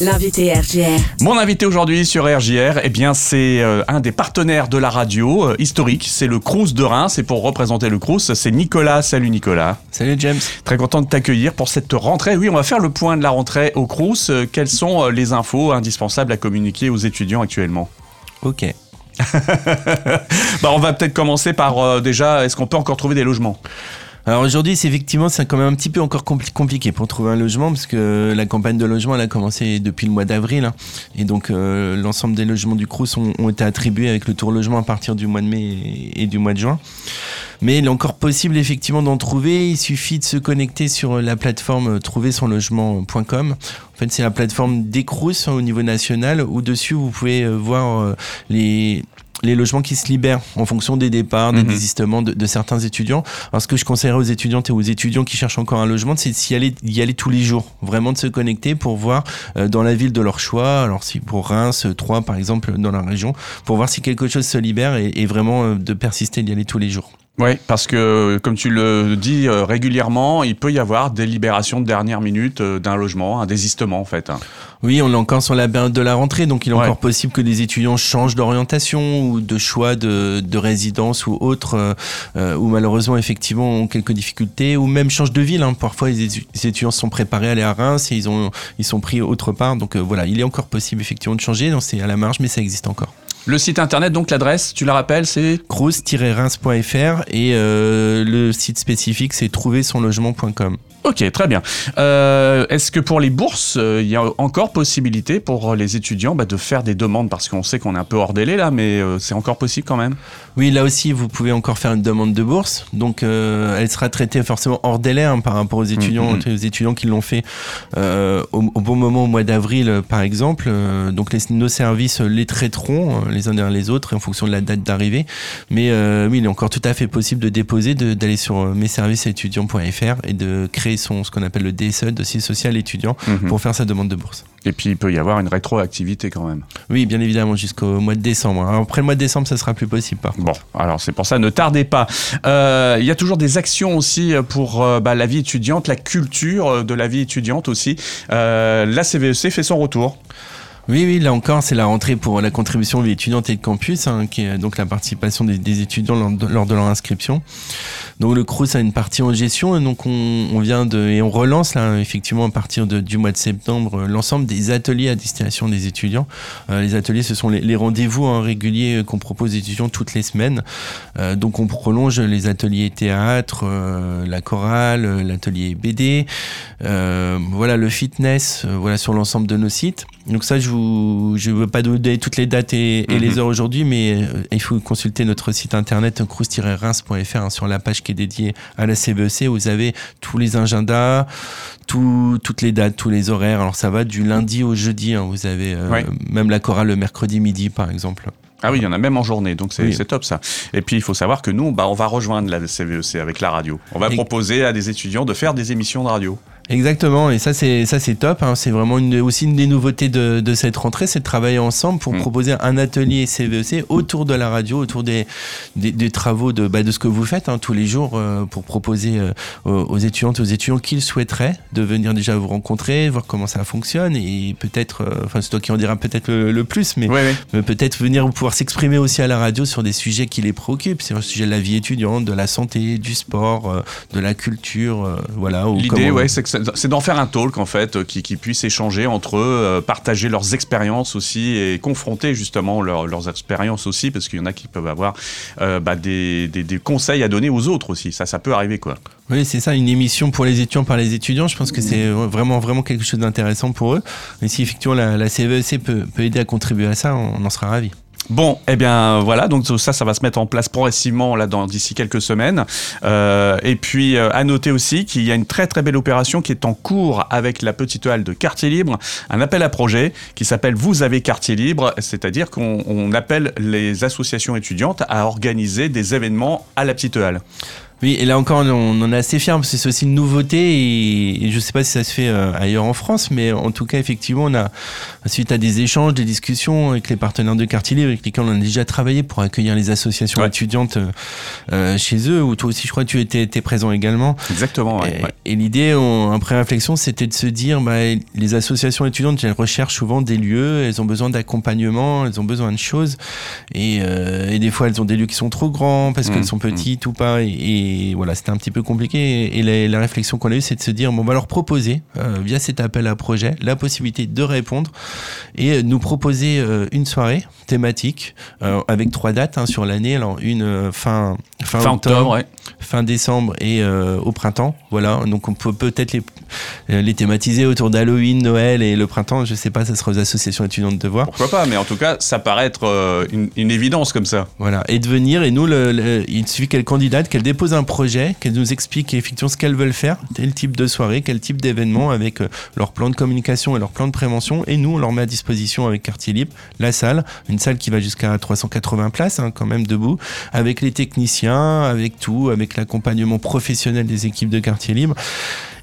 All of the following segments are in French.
L'invité RGR. Mon invité aujourd'hui sur RJR, eh bien, c'est euh, un des partenaires de la radio euh, historique. C'est le Crous de Reims. Et pour représenter le Crous, c'est Nicolas. Salut Nicolas. Salut James. Très content de t'accueillir pour cette rentrée. Oui, on va faire le point de la rentrée au Crous. Euh, quelles sont euh, les infos indispensables à communiquer aux étudiants actuellement? Ok. bah, On va peut-être commencer par euh, déjà, est-ce qu'on peut encore trouver des logements? Alors aujourd'hui, c'est effectivement, c'est quand même un petit peu encore compli- compliqué pour trouver un logement parce que la campagne de logement, elle a commencé depuis le mois d'avril. hein. et donc, euh, l'ensemble des logements du Crous ont, été attribués avec le tour logement à partir du mois de mai et, du mois de juin. Mais il est encore possible effectivement d'en trouver. Il suffit de se connecter sur la plateforme trouversonlogement.com. En fait, c'est la plateforme des Crous hein, au niveau national où dessus vous pouvez euh, voir euh, les les logements qui se libèrent en fonction des départs, des Mhm. désistements de, de certains étudiants. Alors, ce que je conseillerais aux étudiantes et aux étudiants qui cherchent encore un logement, c'est d'y aller, tous les jours. Vraiment de se connecter pour voir euh, dans la ville de leur choix, alors si pour Reims, Troyes par exemple, dans la région, pour voir si quelque chose se libère et, et vraiment euh, de persister d'y aller tous les jours. Oui, parce que comme tu le dis euh, régulièrement, il peut y avoir des libérations de dernière minute euh, d'un logement, un désistement en fait. Oui, on est encore sur la période de la rentrée, donc il est Ouais. encore possible que des étudiants changent d'orientation ou de choix de, de résidence ou autre, euh, ou malheureusement effectivement ont quelques difficultés, ou même changent de ville. hein. Parfois, les, étu- les étudiants sont préparés à aller à Reims et ils, ont, ils sont pris autre part. Donc voilà, il est encore possible effectivement de changer, donc c'est à la marge, mais ça existe encore. Le site internet, donc l'adresse, tu la rappelles, c'est cruz-reims.fr et euh, le site spécifique c'est trouversonlogement.com. Ok, très bien. Euh, Est-ce que pour les bourses, euh, il y a encore possibilité pour les étudiants bah, de faire des demandes? Parce qu'on sait qu'on est un peu hors délai là, mais euh, c'est encore possible quand même? Oui, là aussi, vous pouvez encore faire une demande de bourse. Donc, elle sera traitée forcément hors délai hein, par rapport aux étudiants, Mhm. aux étudiants qui l'ont fait au, au bon moment au mois d'avril, par exemple. Donc, les- nos services les traiteront les uns derrière les autres en fonction de la date d'arrivée. Mais euh, oui, il est encore tout à fait possible de déposer, d'aller sur euh, messervicesétudiants.fr et de créer son ce qu'on appelle le DSE, dossier social étudiant, Mhm. pour faire sa demande de bourse. Et puis il peut y avoir une rétroactivité quand même. Oui, bien évidemment, jusqu'au mois de décembre. Après le mois de décembre, ça sera plus possible, par. Bon, alors c'est pour ça, ne tardez pas. Euh, Il y a toujours des actions aussi pour euh, bah, la vie étudiante, la culture de la vie étudiante aussi. Euh, la CVEC fait son retour. Oui, oui, là encore, c'est la rentrée pour la contribution vie étudiante et de campus, hein, qui est donc la participation des, étudiants lors de, leur inscription. Donc le CRUS a une partie en gestion, et donc on, vient de et on relance là effectivement à partir du mois de septembre euh, l'ensemble des ateliers à destination des étudiants. Euh, les ateliers, ce sont les, rendez-vous hein, réguliers euh, qu'on propose aux étudiants toutes les semaines. Donc on prolonge les ateliers théâtre, la chorale, l'atelier BD, voilà le fitness, voilà sur l'ensemble de nos sites. Donc ça, je vous, je veux pas donner toutes les dates et, et Mhm. les heures aujourd'hui, mais euh, il faut consulter notre site internet cruz-reims.fr hein, sur la page qui est dédiée à la CVEC. Vous avez tous les agendas, tout- toutes les dates, tous les horaires. Alors ça va du lundi au jeudi. hein. Vous avez euh, Ouais. même la chorale le mercredi midi, par exemple. Ah oui, il y en a même en journée, donc c'est Oui. top ça. Et puis il faut savoir que nous, bah, on va rejoindre la CVEC avec la radio. On va Et- proposer à des étudiants de faire des émissions de radio. Exactement, et ça c'est ça c'est top. hein. C'est vraiment une, aussi une des nouveautés de, de cette rentrée, c'est de travailler ensemble pour Mm. proposer un atelier CVEC autour de la radio, autour des, des, des travaux de, bah, de ce que vous faites hein, tous les jours euh, pour proposer euh, aux, étudiantes, aux étudiants qu'ils souhaiteraient de venir déjà vous rencontrer, voir comment ça fonctionne et peut-être, euh, enfin c'est toi qui en diras peut-être le, le plus, mais peut-être venir pouvoir s'exprimer aussi à la radio sur des sujets qui les préoccupent, sur le sujet de la vie étudiante, de la santé, du sport, de la culture, voilà. ou L'idée, comment- ouais, c'est que c'est- c'est d'en faire un talk en fait, euh, qui, puisse échanger entre eux, euh, partager leurs expériences aussi et confronter justement leur- leurs expériences aussi, parce qu'il y en a qui peuvent avoir euh, bah, des, conseils à donner aux autres aussi. Ça, ça peut arriver quoi. Oui, c'est ça, une émission pour les étudiants par les étudiants. Je pense que c'est vraiment, vraiment quelque chose d'intéressant pour eux. Et si effectivement la, la CVEC peut, peut aider à contribuer à ça, on en sera ravis. Bon, eh bien voilà, donc ça, ça va se mettre en place progressivement là dans d'ici quelques semaines. Euh, et puis euh, à noter aussi qu'il y a une très très belle opération qui est en cours avec la petite halle de Quartier Libre, un appel à projet qui s'appelle Vous avez Quartier Libre, c'est-à-dire qu'on on appelle les associations étudiantes à organiser des événements à la petite halle. Oui, et là encore, on en est assez fiers parce que c'est aussi une nouveauté et, je ne sais pas si ça se fait euh, ailleurs en France, mais en tout cas, effectivement, on a, suite à des échanges, des discussions avec les partenaires de Quartier Libre avec lesquels on a déjà travaillé pour accueillir les associations étudiantes euh, euh, chez eux, où toi aussi, je crois que tu étais, étais présent également. Exactement, ouais, Et, et l'idée, après réflexion, c'était de se dire, bah, les associations étudiantes, elles recherchent souvent des lieux, elles ont besoin d'accompagnement, elles ont besoin de choses, et, et, des fois, elles ont des lieux qui sont trop grands parce qu'elles mmh, sont petites mmh. ou pas, et et voilà, c'était un petit peu compliqué. Et, la, réflexion qu'on a eue, c'est de se dire, bon, on va leur proposer, euh, via cet appel à projet, la possibilité de répondre et nous proposer euh, une soirée thématique euh, avec trois dates hein, sur l'année. Alors, une fin, fin, octobre, fin décembre et au printemps. Voilà, donc on peut peut-être les, les thématiser autour d'Halloween, Noël et le printemps. Je sais pas, ça sera aux associations étudiantes de voir. Pourquoi pas, mais en tout cas, ça paraît être une, évidence comme ça. Voilà, et de venir, et nous, le, il suffit qu'elle candidate, qu'elle dépose un projet, qu'elles nous expliquent effectivement ce qu'elles veulent faire, tel type de soirée, quel type d'événement avec euh, leur plan de communication et leur plan de prévention. Et nous, on leur met à disposition avec Quartier Libre la salle, une salle qui va jusqu'à 380 places, hein, quand même debout, avec les techniciens, avec tout, avec l'accompagnement professionnel des équipes de Quartier Libre.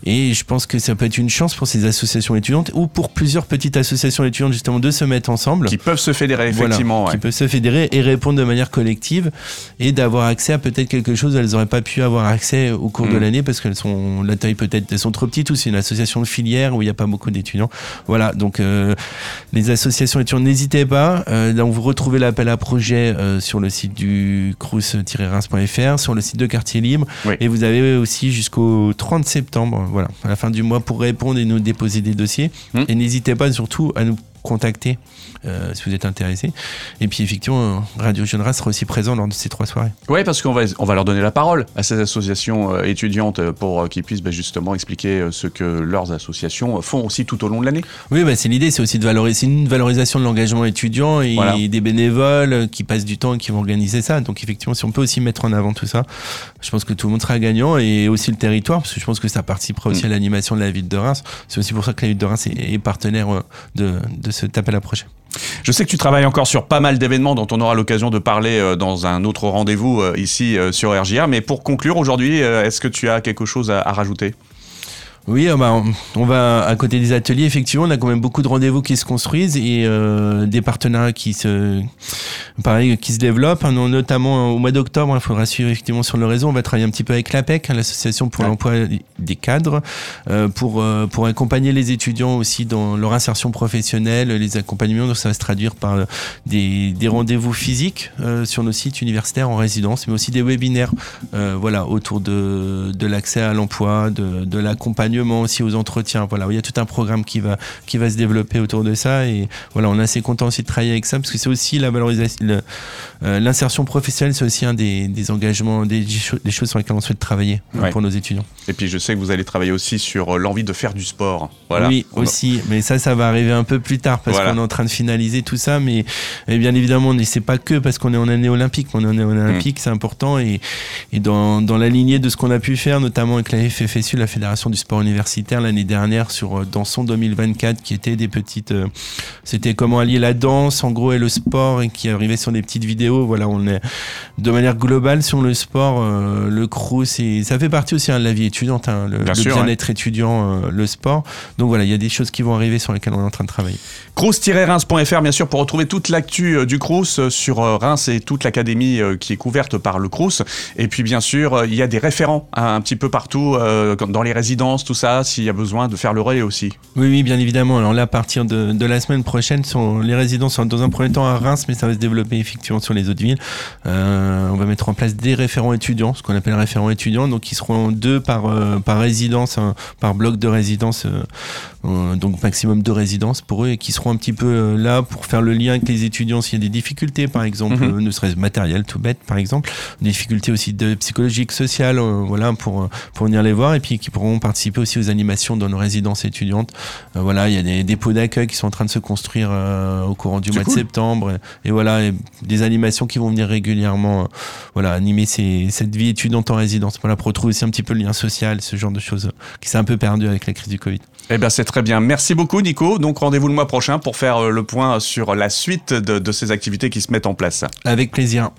Et je pense que ça peut être une chance pour ces associations étudiantes ou pour plusieurs petites associations étudiantes justement de se mettre ensemble. Qui peuvent se fédérer effectivement. Qui peuvent se fédérer et répondre de manière collective et d'avoir accès à peut-être quelque chose où elles n'auraient pas pu avoir accès au cours de mm. l'année parce qu'elles sont la taille peut-être elles sont trop petites ou c'est une association de filière où il n'y a pas beaucoup d'étudiants. Voilà donc euh, les associations étudiantes n'hésitez pas. Euh, donc vous retrouvez l'appel à projet euh, sur le site du crous-reims.fr, sur le site de Quartier Libre et vous avez aussi jusqu'au 30 septembre voilà, à la fin du mois pour répondre et nous déposer des dossiers. Hum. Et n'hésitez pas surtout à nous contacter euh, si vous êtes intéressé. Et puis effectivement, Radio Jeune sera aussi présent lors de ces trois soirées. Oui, parce qu'on va, on va leur donner la parole à ces associations euh, étudiantes euh, pour qu'ils puissent bah, justement expliquer ce que leurs associations font aussi tout au long de l'année. Oui, bah, c'est l'idée, c'est aussi de valoriser une valorisation de l'engagement étudiant et des bénévoles qui passent du temps et qui vont organiser ça. Donc effectivement, si on peut aussi mettre en avant tout ça, je pense que tout le monde sera gagnant et aussi le territoire, parce que je pense que ça participera aussi mm. à l'animation de la ville de Reims. C'est aussi pour ça que la ville de Reims est, partenaire de, de cet appel à projet. Je sais que tu travailles encore sur pas mal d'événements dont on aura l'occasion de parler euh, dans un autre rendez-vous euh, ici euh, sur RGR, mais pour conclure aujourd'hui, est-ce que tu as quelque chose à rajouter? Oui, ah bah, on va à côté des ateliers, effectivement, on a quand même beaucoup de rendez-vous qui se construisent et euh, des partenariats qui se, pareil, qui se développent. Hein, notamment au mois d'octobre, il faudra suivre effectivement sur le réseau. On va travailler un petit peu avec l'APEC, hein, l'association pour l'emploi des cadres, euh, pour euh, pour accompagner les étudiants aussi dans leur insertion professionnelle, les accompagnements. Donc ça va se traduire par des, des rendez-vous physiques sur nos sites universitaires en résidence, mais aussi des webinaires, voilà, autour de de l'accès à l'emploi, de de l'accompagnement aussi aux entretiens. Voilà, il y a tout un programme qui va, qui va se développer autour de ça. Et voilà, on est assez content aussi de travailler avec ça parce que c'est aussi la valorisation, euh, l'insertion professionnelle, c'est aussi un des, des engagements, des, des, choses sur lesquelles on souhaite travailler euh, pour nos étudiants. Et puis je sais que vous allez travailler aussi sur euh, l'envie de faire du sport. Voilà. Oui, aussi. Mais ça, ça va arriver un peu plus tard parce qu'on est en train de finaliser tout ça. Mais et bien évidemment, c'est pas que parce qu'on est en année olympique. On est en année olympique, mm. c'est important. Et, et dans, dans la lignée de ce qu'on a pu faire, notamment avec la FFSU, la Fédération du sport universitaire l'année dernière sur euh, Danson 2024 qui était des petites euh, c'était comment allier la danse en gros et le sport et qui arrivait sur des petites vidéos voilà on est de manière globale sur le sport euh, le crew c'est ça fait partie aussi hein, de la vie étudiante hein, le, bien-être étudiant le sport donc voilà il y a des choses qui vont arriver sur lesquelles on est en train de travailler crous-reims.fr bien sûr pour retrouver toute l'actu du Crous sur Reims et toute l'académie qui est couverte par le Crous et puis bien sûr il y a des référents hein, un petit peu partout dans les résidences tout ça, s'il y a besoin de faire le relais aussi. Oui, oui, bien évidemment. Alors là, à partir de, la semaine prochaine, sont, les résidents sont dans un premier temps à Reims, mais ça va se développer effectivement sur les autres villes. Euh, on va mettre en place des référents étudiants, ce qu'on appelle référents étudiants, donc qui seront deux par, euh, par résidence, hein, par bloc de résidence, euh, donc maximum deux résidences pour eux, et qui seront un petit peu là pour faire le lien avec les étudiants s'il y a des difficultés, par exemple, mhm. ne serait-ce matériel, tout bête, par exemple, des difficultés aussi de psychologiques, sociales, voilà, pour, pour venir les voir, et puis qui pourront participer aussi aux animations dans nos résidences étudiantes. Euh, voilà, il y a des dépôts d'accueil qui sont en train de se construire euh, au courant du mois de septembre. Et, voilà, des animations qui vont venir régulièrement, euh, voilà, animer cette vie étudiante en résidence. Voilà, pour retrouver aussi un petit peu le lien social, ce genre de choses qui s'est un peu perdu avec la crise du Covid. Eh bien, c'est très bien. Merci beaucoup, Nico. Donc, rendez-vous le mois prochain pour faire le point sur la suite de ces activités qui se mettent en place. Avec plaisir.